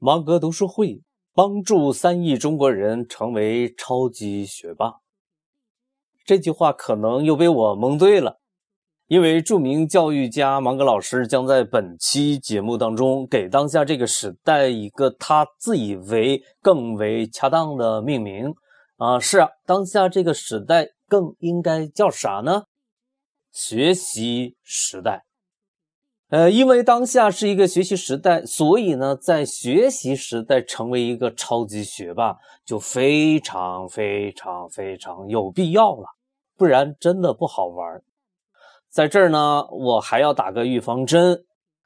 芒格读书会帮助三亿中国人成为超级学霸。这句话可能又被我蒙对了，因为著名教育家芒格老师将在本期节目当中给当下这个时代一个他自以为更为恰当的命名。啊，是啊，当下这个时代更应该叫啥呢？学习时代。呃，因为当下是一个学习时代，所以呢，在学习时代成为一个超级学霸就非常非常非常有必要了，不然真的不好玩。在这儿呢，我还要打个预防针，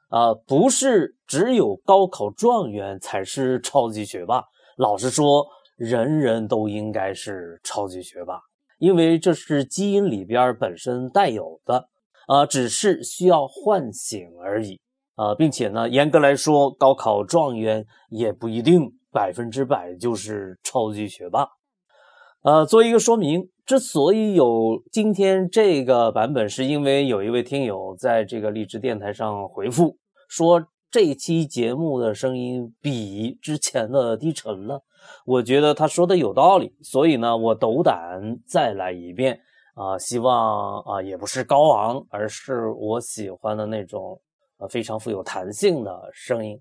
啊，不是只有高考状元才是超级学霸。老实说，人人都应该是超级学霸，因为这是基因里边本身带有的。啊，只是需要唤醒而已啊，并且呢，严格来说，高考状元也不一定百分之百就是超级学霸。呃，做一个说明，之所以有今天这个版本，是因为有一位听友在这个励志电台上回复说，这期节目的声音比之前的低沉了。我觉得他说的有道理，所以呢，我斗胆再来一遍。啊，希望啊，也不是高昂，而是我喜欢的那种，呃，非常富有弹性的声音。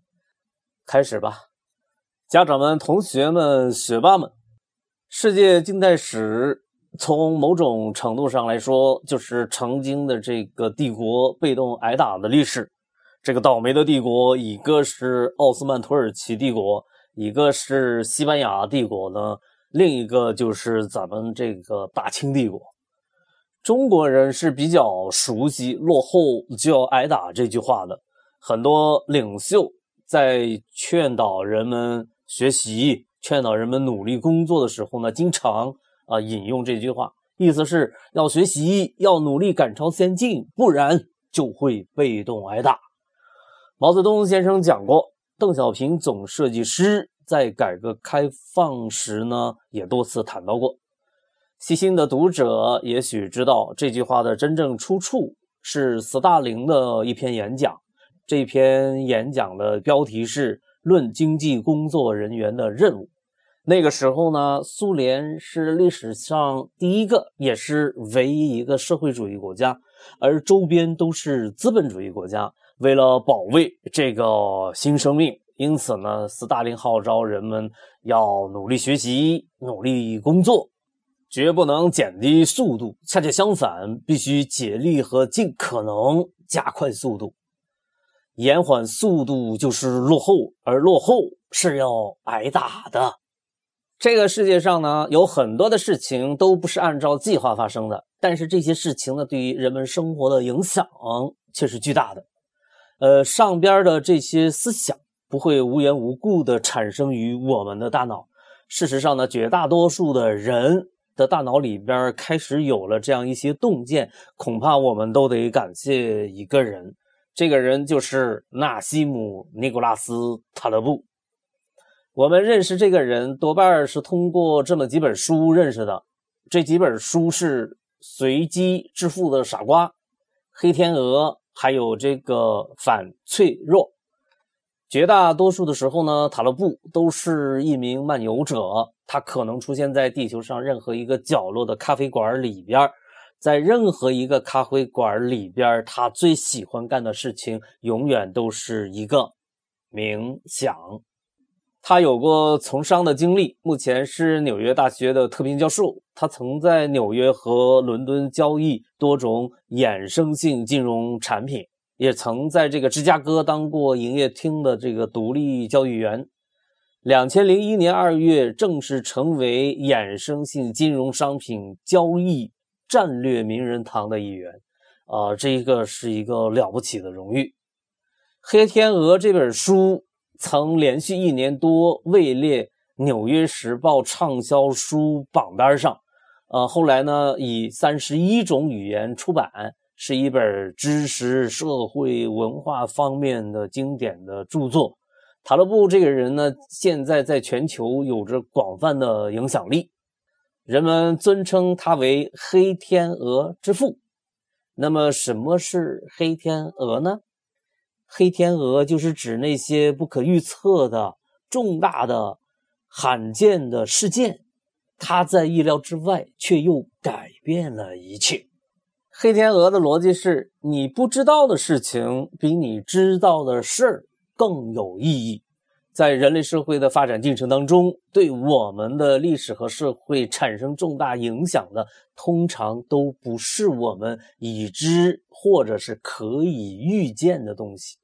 开始吧，家长们、同学们、学霸们，世界近代史从某种程度上来说，就是曾经的这个帝国被动挨打的历史。这个倒霉的帝国，一个是奥斯曼土耳其帝国，一个是西班牙帝国呢，另一个就是咱们这个大清帝国。中国人是比较熟悉“落后就要挨打”这句话的，很多领袖在劝导人们学习、劝导人们努力工作的时候呢，经常啊引用这句话，意思是要学习、要努力赶超先进，不然就会被动挨打。毛泽东先生讲过，邓小平总设计师在改革开放时呢，也多次谈到过。细心的读者也许知道，这句话的真正出处是斯大林的一篇演讲。这篇演讲的标题是《论经济工作人员的任务》。那个时候呢，苏联是历史上第一个，也是唯一一个社会主义国家，而周边都是资本主义国家。为了保卫这个新生命，因此呢，斯大林号召人们要努力学习，努力工作。绝不能减低速度，恰恰相反，必须竭力和尽可能加快速度。延缓速度就是落后，而落后是要挨打的。这个世界上呢，有很多的事情都不是按照计划发生的，但是这些事情呢，对于人们生活的影响却是巨大的。呃，上边的这些思想不会无缘无故的产生于我们的大脑。事实上呢，绝大多数的人。的大脑里边开始有了这样一些洞见，恐怕我们都得感谢一个人，这个人就是纳西姆·尼古拉斯·塔勒布。我们认识这个人多半是通过这么几本书认识的，这几本书是《随机致富的傻瓜》《黑天鹅》，还有这个《反脆弱》。绝大多数的时候呢，塔勒布都是一名漫游者，他可能出现在地球上任何一个角落的咖啡馆里边，在任何一个咖啡馆里边，他最喜欢干的事情永远都是一个冥想。他有过从商的经历，目前是纽约大学的特聘教授。他曾在纽约和伦敦交易多种衍生性金融产品。也曾在这个芝加哥当过营业厅的这个独立交易员，两千零一年二月正式成为衍生性金融商品交易战略名人堂的一员，啊，这一个是一个了不起的荣誉。《黑天鹅》这本书曾连续一年多位列《纽约时报》畅销书榜单上，呃，后来呢以三十一种语言出版。是一本知识、社会、文化方面的经典的著作。塔勒布这个人呢，现在在全球有着广泛的影响力，人们尊称他为“黑天鹅之父”。那么，什么是黑天鹅呢？黑天鹅就是指那些不可预测的、重大的、罕见的事件，他在意料之外，却又改变了一切。黑天鹅的逻辑是：你不知道的事情，比你知道的事儿更有意义。在人类社会的发展进程当中，对我们的历史和社会产生重大影响的，通常都不是我们已知或者是可以预见的东西。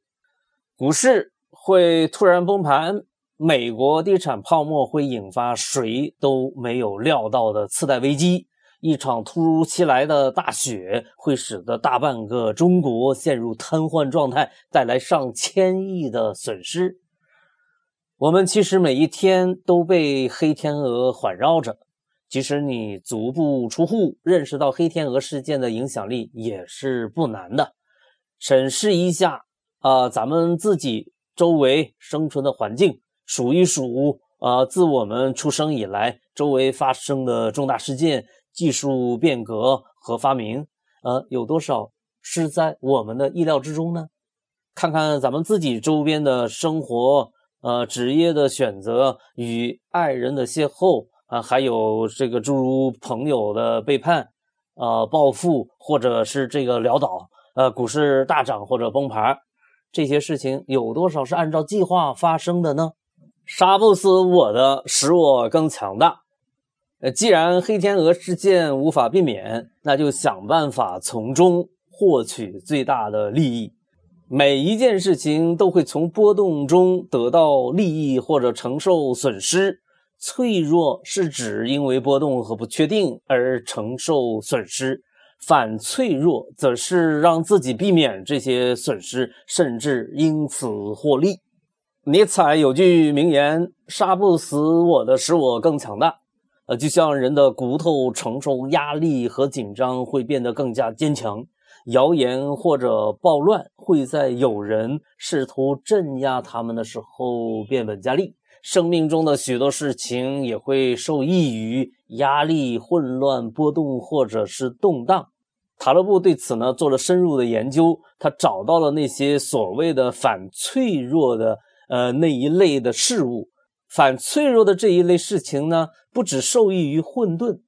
股市会突然崩盘，美国地产泡沫会引发谁都没有料到的次贷危机，一场突如其来的大雪会使得大半个中国陷入瘫痪状态，带来上千亿的损失。我们其实每一天都被黑天鹅环绕着，即使你足不出户，认识到黑天鹅事件的影响力也是不难的。审视一下啊，咱们自己周围生存的环境，数一数啊，自我们出生以来，周围发生的重大事件、技术变革和发明，呃，有多少是在我们的意料之中呢？看看咱们自己周边的生活。呃，职业的选择与爱人的邂逅啊，还有这个诸如朋友的背叛，呃，暴富或者是这个潦倒，呃，股市大涨或者崩盘，这些事情有多少是按照计划发生的呢？杀不死我的，使我更强大。呃，既然黑天鹅事件无法避免，那就想办法从中获取最大的利益。每一件事情都会从波动中得到利益或者承受损失。脆弱是指因为波动和不确定而承受损失，反脆弱则是让自己避免这些损失，甚至因此获利。尼采有句名言：“杀不死我的，使我更强大。”呃，就像人的骨头承受压力和紧张会变得更加坚强。谣言或者暴乱会在有人试图镇压他们的时候变本加厉。生命中的许多事情也会受益于压力、混乱、波动或者是动荡。塔勒布对此呢做了深入的研究，他找到了那些所谓的反脆弱的呃那一类的事物。反脆弱的这一类事情呢，不只受益于混沌，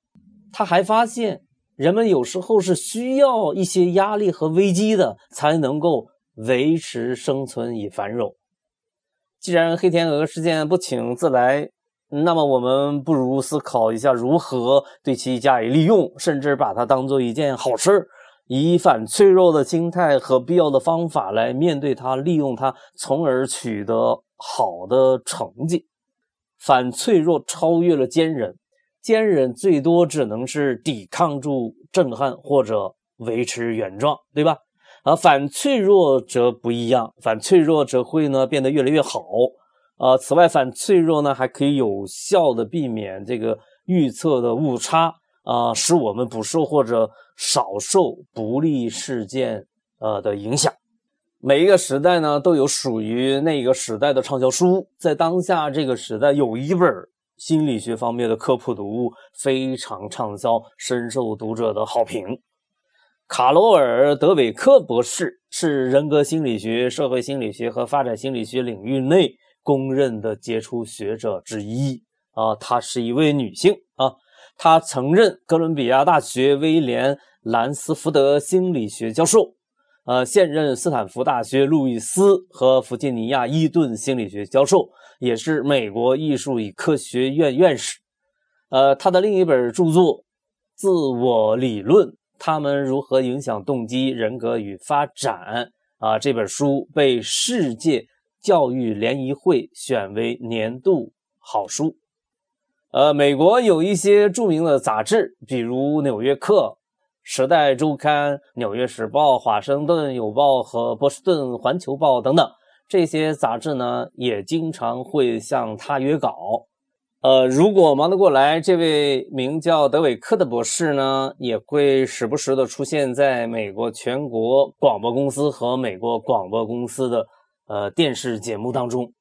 他还发现。人们有时候是需要一些压力和危机的，才能够维持生存与繁荣。既然黑天鹅事件不请自来，那么我们不如思考一下如何对其加以利用，甚至把它当做一件好事以反脆弱的心态和必要的方法来面对它，利用它，从而取得好的成绩。反脆弱超越了坚韧。坚韧最多只能是抵抗住震撼或者维持原状，对吧？而反脆弱则不一样，反脆弱则会呢变得越来越好。呃，此外，反脆弱呢还可以有效的避免这个预测的误差啊，使我们不受或者少受不利事件呃的影响。每一个时代呢都有属于那个时代的畅销书，在当下这个时代有一本。心理学方面的科普读物非常畅销，深受读者的好评。卡罗尔·德韦克博士是人格心理学、社会心理学和发展心理学领域内公认的杰出学者之一啊，她是一位女性啊，她曾任哥伦比亚大学威廉·兰斯福德心理学教授。呃，现任斯坦福大学路易斯和弗吉尼亚伊顿心理学教授，也是美国艺术与科学院院士。呃，他的另一本著作《自我理论：他们如何影响动机、人格与发展》啊，这本书被世界教育联谊会选为年度好书。呃，美国有一些著名的杂志，比如《纽约客》。《时代周刊》《纽约时报》《华盛顿邮报》和《波士顿环球报》等等这些杂志呢，也经常会向他约稿。呃，如果忙得过来，这位名叫德韦克的博士呢，也会时不时的出现在美国全国广播公司和美国广播公司的呃电视节目当中。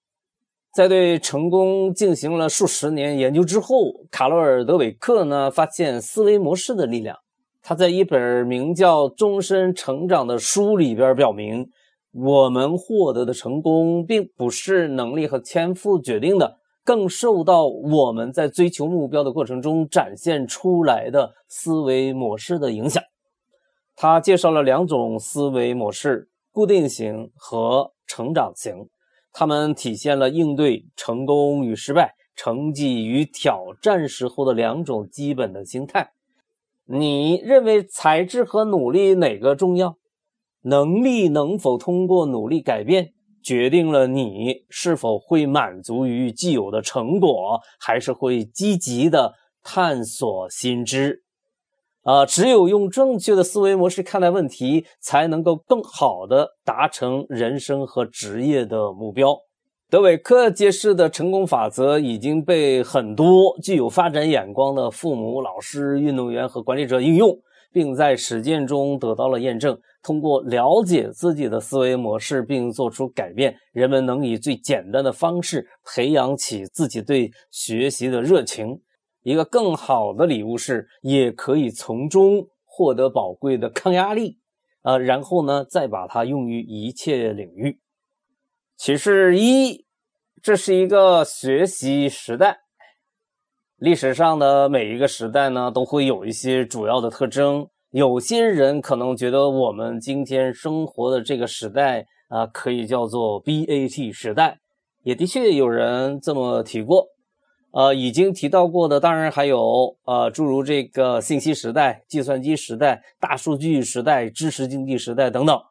在对成功进行了数十年研究之后，卡罗尔·德韦克呢，发现思维模式的力量。他在一本名叫《终身成长》的书里边表明，我们获得的成功并不是能力和天赋决定的，更受到我们在追求目标的过程中展现出来的思维模式的影响。他介绍了两种思维模式：固定型和成长型。它们体现了应对成功与失败、成绩与挑战时候的两种基本的心态。你认为才智和努力哪个重要？能力能否通过努力改变，决定了你是否会满足于既有的成果，还是会积极的探索新知。啊，只有用正确的思维模式看待问题，才能够更好的达成人生和职业的目标。德韦克揭示的成功法则已经被很多具有发展眼光的父母、老师、运动员和管理者应用。并在实践中得到了验证。通过了解自己的思维模式并做出改变，人们能以最简单的方式培养起自己对学习的热情。一个更好的礼物是，也可以从中获得宝贵的抗压力。呃，然后呢，再把它用于一切领域。启示一：这是一个学习时代。历史上的每一个时代呢，都会有一些主要的特征。有些人可能觉得我们今天生活的这个时代啊，可以叫做 BAT 时代，也的确有人这么提过。呃，已经提到过的，当然还有呃，诸如这个信息时代、计算机时代、大数据时代、知识经济时代等等。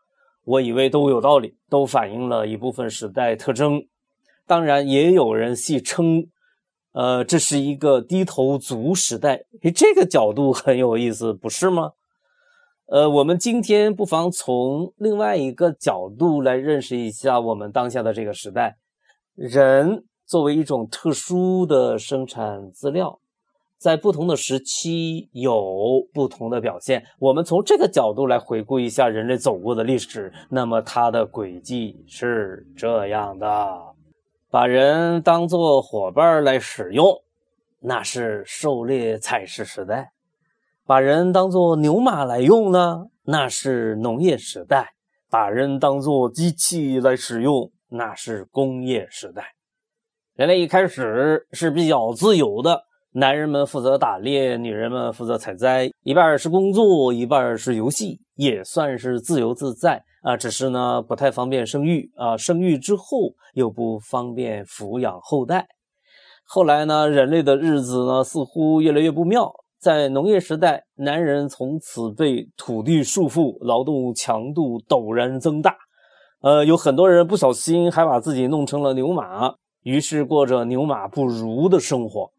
我以为都有道理，都反映了一部分时代特征。当然，也有人戏称。呃，这是一个低头族时代，诶，这个角度很有意思，不是吗？呃，我们今天不妨从另外一个角度来认识一下我们当下的这个时代。人作为一种特殊的生产资料，在不同的时期有不同的表现。我们从这个角度来回顾一下人类走过的历史，那么它的轨迹是这样的。把人当做伙伴来使用，那是狩猎采食时代；把人当做牛马来用呢，那是农业时代；把人当做机器来使用，那是工业时代。人类一开始是比较自由的，男人们负责打猎，女人们负责采摘，一半是工作，一半是游戏，也算是自由自在。啊，只是呢不太方便生育啊，生育之后又不方便抚养后代。后来呢，人类的日子呢似乎越来越不妙。在农业时代，男人从此被土地束缚，劳动强度陡然增大。呃，有很多人不小心还把自己弄成了牛马，于是过着牛马不如的生活。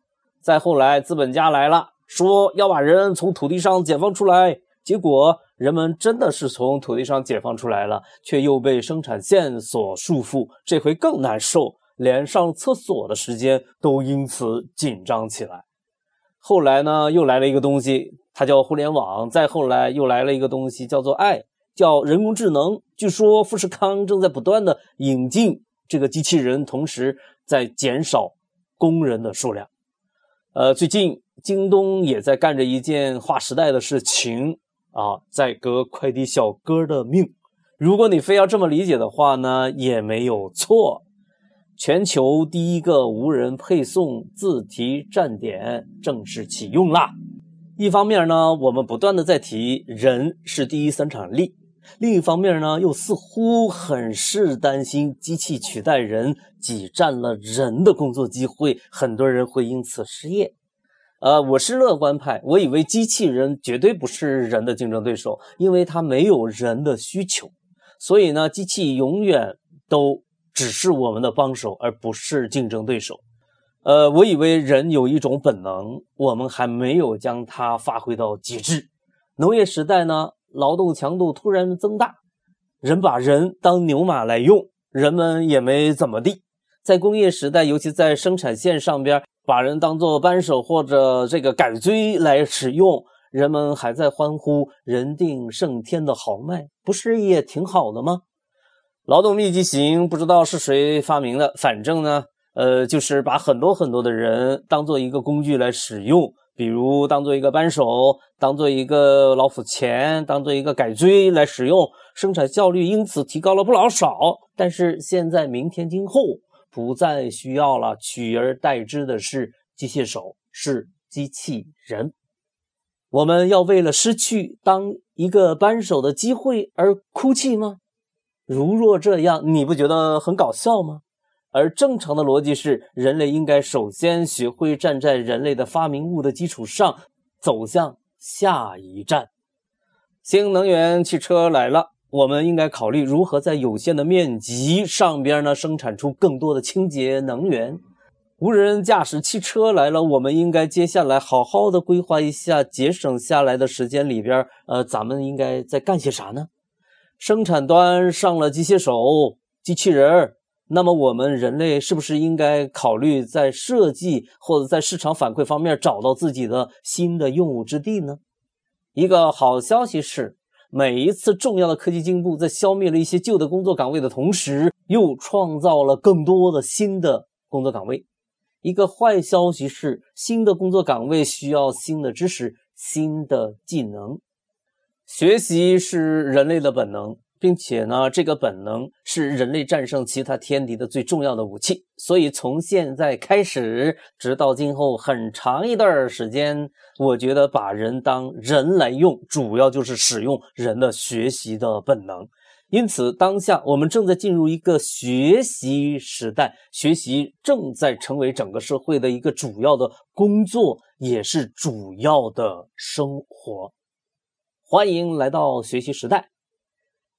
再后来，资本家来了，说要把人从土地上解放出来，结果。人们真的是从土地上解放出来了，却又被生产线所束缚，这回更难受，连上厕所的时间都因此紧张起来。后来呢，又来了一个东西，它叫互联网。再后来又来了一个东西，叫做爱，叫人工智能。据说富士康正在不断的引进这个机器人，同时在减少工人的数量。呃，最近京东也在干着一件划时代的事情。啊，在革快递小哥的命。如果你非要这么理解的话呢，也没有错。全球第一个无人配送自提站点正式启用啦。一方面呢，我们不断的在提人是第一生产力；另一方面呢，又似乎很是担心机器取代人，挤占了人的工作机会，很多人会因此失业。呃，我是乐观派，我以为机器人绝对不是人的竞争对手，因为它没有人的需求，所以呢，机器永远都只是我们的帮手，而不是竞争对手。呃，我以为人有一种本能，我们还没有将它发挥到极致。农业时代呢，劳动强度突然增大，人把人当牛马来用，人们也没怎么地。在工业时代，尤其在生产线上边。把人当做扳手或者这个改锥来使用，人们还在欢呼“人定胜天”的豪迈，不是也挺好的吗？劳动密集型不知道是谁发明的，反正呢，呃，就是把很多很多的人当做一个工具来使用，比如当做一个扳手，当做一个老虎钳，当做一个改锥来使用，生产效率因此提高了不老少。但是现在、明天、今后不再需要了，取而代之的是机械手，是机器人。我们要为了失去当一个扳手的机会而哭泣吗？如若这样，你不觉得很搞笑吗？而正常的逻辑是，人类应该首先学会站在人类的发明物的基础上，走向下一站。新能源汽车来了，我们应该考虑如何在有限的面积上边呢生产出更多的清洁能源。无人驾驶汽车来了，我们应该接下来好好的规划一下节省下来的时间里边，呃，咱们应该在干些啥呢？生产端上了机械手、机器人。那么我们人类是不是应该考虑在设计或者在市场反馈方面找到自己的新的用武之地呢？一个好消息是，每一次重要的科技进步，在消灭了一些旧的工作岗位的同时，又创造了更多的新的工作岗位。一个坏消息是，新的工作岗位需要新的知识、新的技能。学习是人类的本能。并且呢，这个本能是人类战胜其他天敌的最重要的武器。所以从现在开始，直到今后很长一段时间，我觉得把人当人来用，主要就是使用人的学习的本能。因此，当下我们正在进入一个学习时代，学习正在成为整个社会的一个主要的工作，也是主要的生活。欢迎来到学习时代。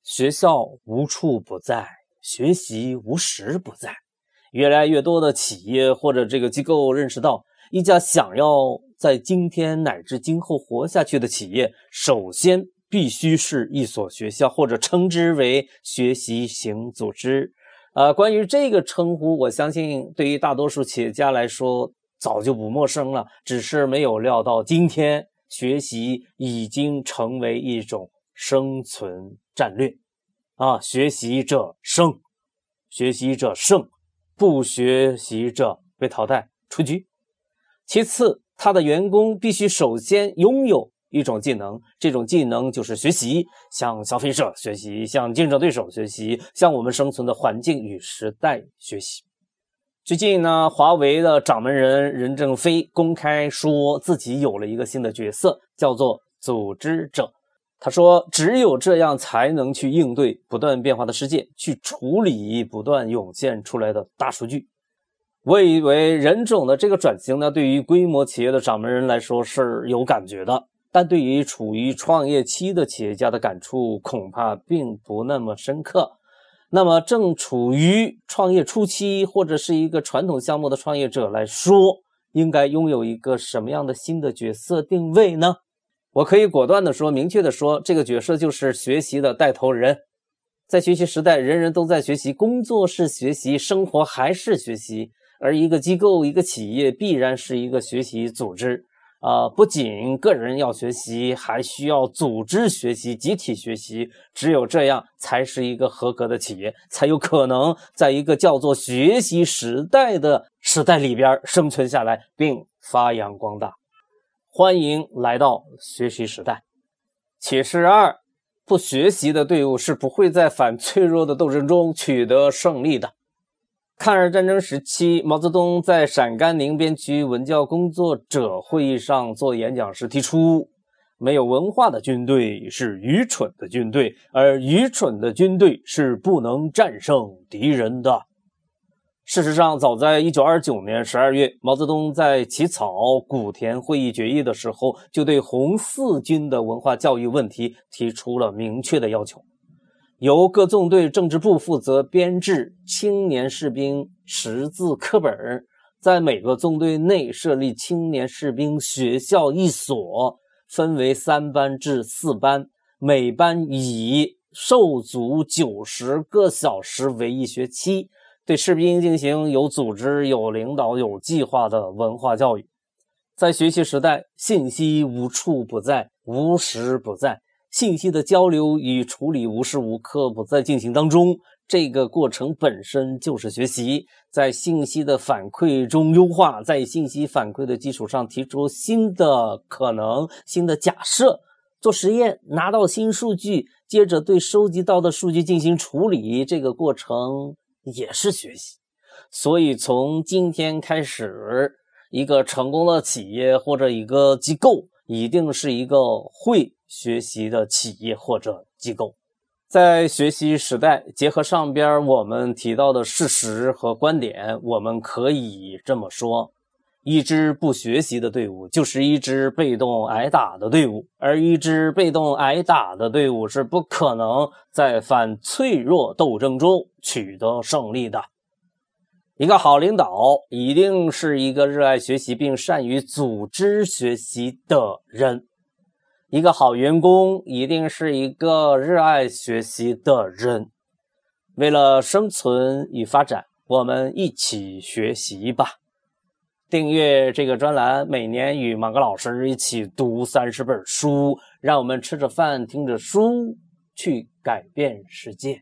学校无处不在，学习无时不在。越来越多的企业或者这个机构认识到，一家想要在今天乃至今后活下去的企业，首先必须是一所学校，或者称之为学习型组织。啊，关于这个称呼，我相信对于大多数企业家来说早就不陌生了，只是没有料到今天学习已经成为一种生存。战略，啊，学习者胜，学习者胜，不学习者被淘汰出局。其次，他的员工必须首先拥有一种技能，这种技能就是学习，向消费者学习，向竞争对手学习，向我们生存的环境与时代学习。最近呢，华为的掌门人任正非公开说自己有了一个新的角色，叫做组织者。他说：“只有这样，才能去应对不断变化的世界，去处理不断涌现出来的大数据。”我以为任总的这个转型呢，对于规模企业的掌门人来说是有感觉的，但对于处于创业期的企业家的感触恐怕并不那么深刻。那么，正处于创业初期或者是一个传统项目的创业者来说，应该拥有一个什么样的新的角色定位呢？我可以果断地说，明确地说，这个角色就是学习的带头人。在学习时代，人人都在学习，工作是学习，生活还是学习。而一个机构、一个企业，必然是一个学习组织。啊，不仅个人要学习，还需要组织学习、集体学习。只有这样，才是一个合格的企业，才有可能在一个叫做学习时代的时代里边生存下来，并发扬光大。欢迎来到学习时代。启示二：不学习的队伍是不会在反脆弱的斗争中取得胜利的。抗日战争时期，毛泽东在陕甘宁边区文教工作者会议上做演讲时提出：“没有文化的军队是愚蠢的军队，而愚蠢的军队是不能战胜敌人的。”事实上，早在一九二九年十二月，毛泽东在起草古田会议决议的时候，就对红四军的文化教育问题提出了明确的要求：由各纵队政治部负责编制青年士兵识字课本，在每个纵队内设立青年士兵学校一所，分为三班至四班，每班以受足九十个小时为一学期。对士兵进行有组织、有领导、有计划的文化教育。在学习时代，信息无处不在，无时不在，信息的交流与处理无时无刻不在进行当中。这个过程本身就是学习，在信息的反馈中优化，在信息反馈的基础上提出新的可能、新的假设，做实验，拿到新数据，接着对收集到的数据进行处理，这个过程也是学习。所以，从今天开始，一个成功的企业或者一个机构，一定是一个会学习的企业或者机构。在学习时代，结合上边我们提到的事实和观点，我们可以这么说：一支不学习的队伍就是一支被动挨打的队伍，而一支被动挨打的队伍是不可能在反脆弱斗争中取得胜利的。一个好领导一定是一个热爱学习并善于组织学习的人。一个好员工一定是一个热爱学习的人。为了生存与发展，我们一起学习吧。订阅这个专栏，每年与马格老师一起读三十本书，让我们吃着饭，听着书，去改变世界。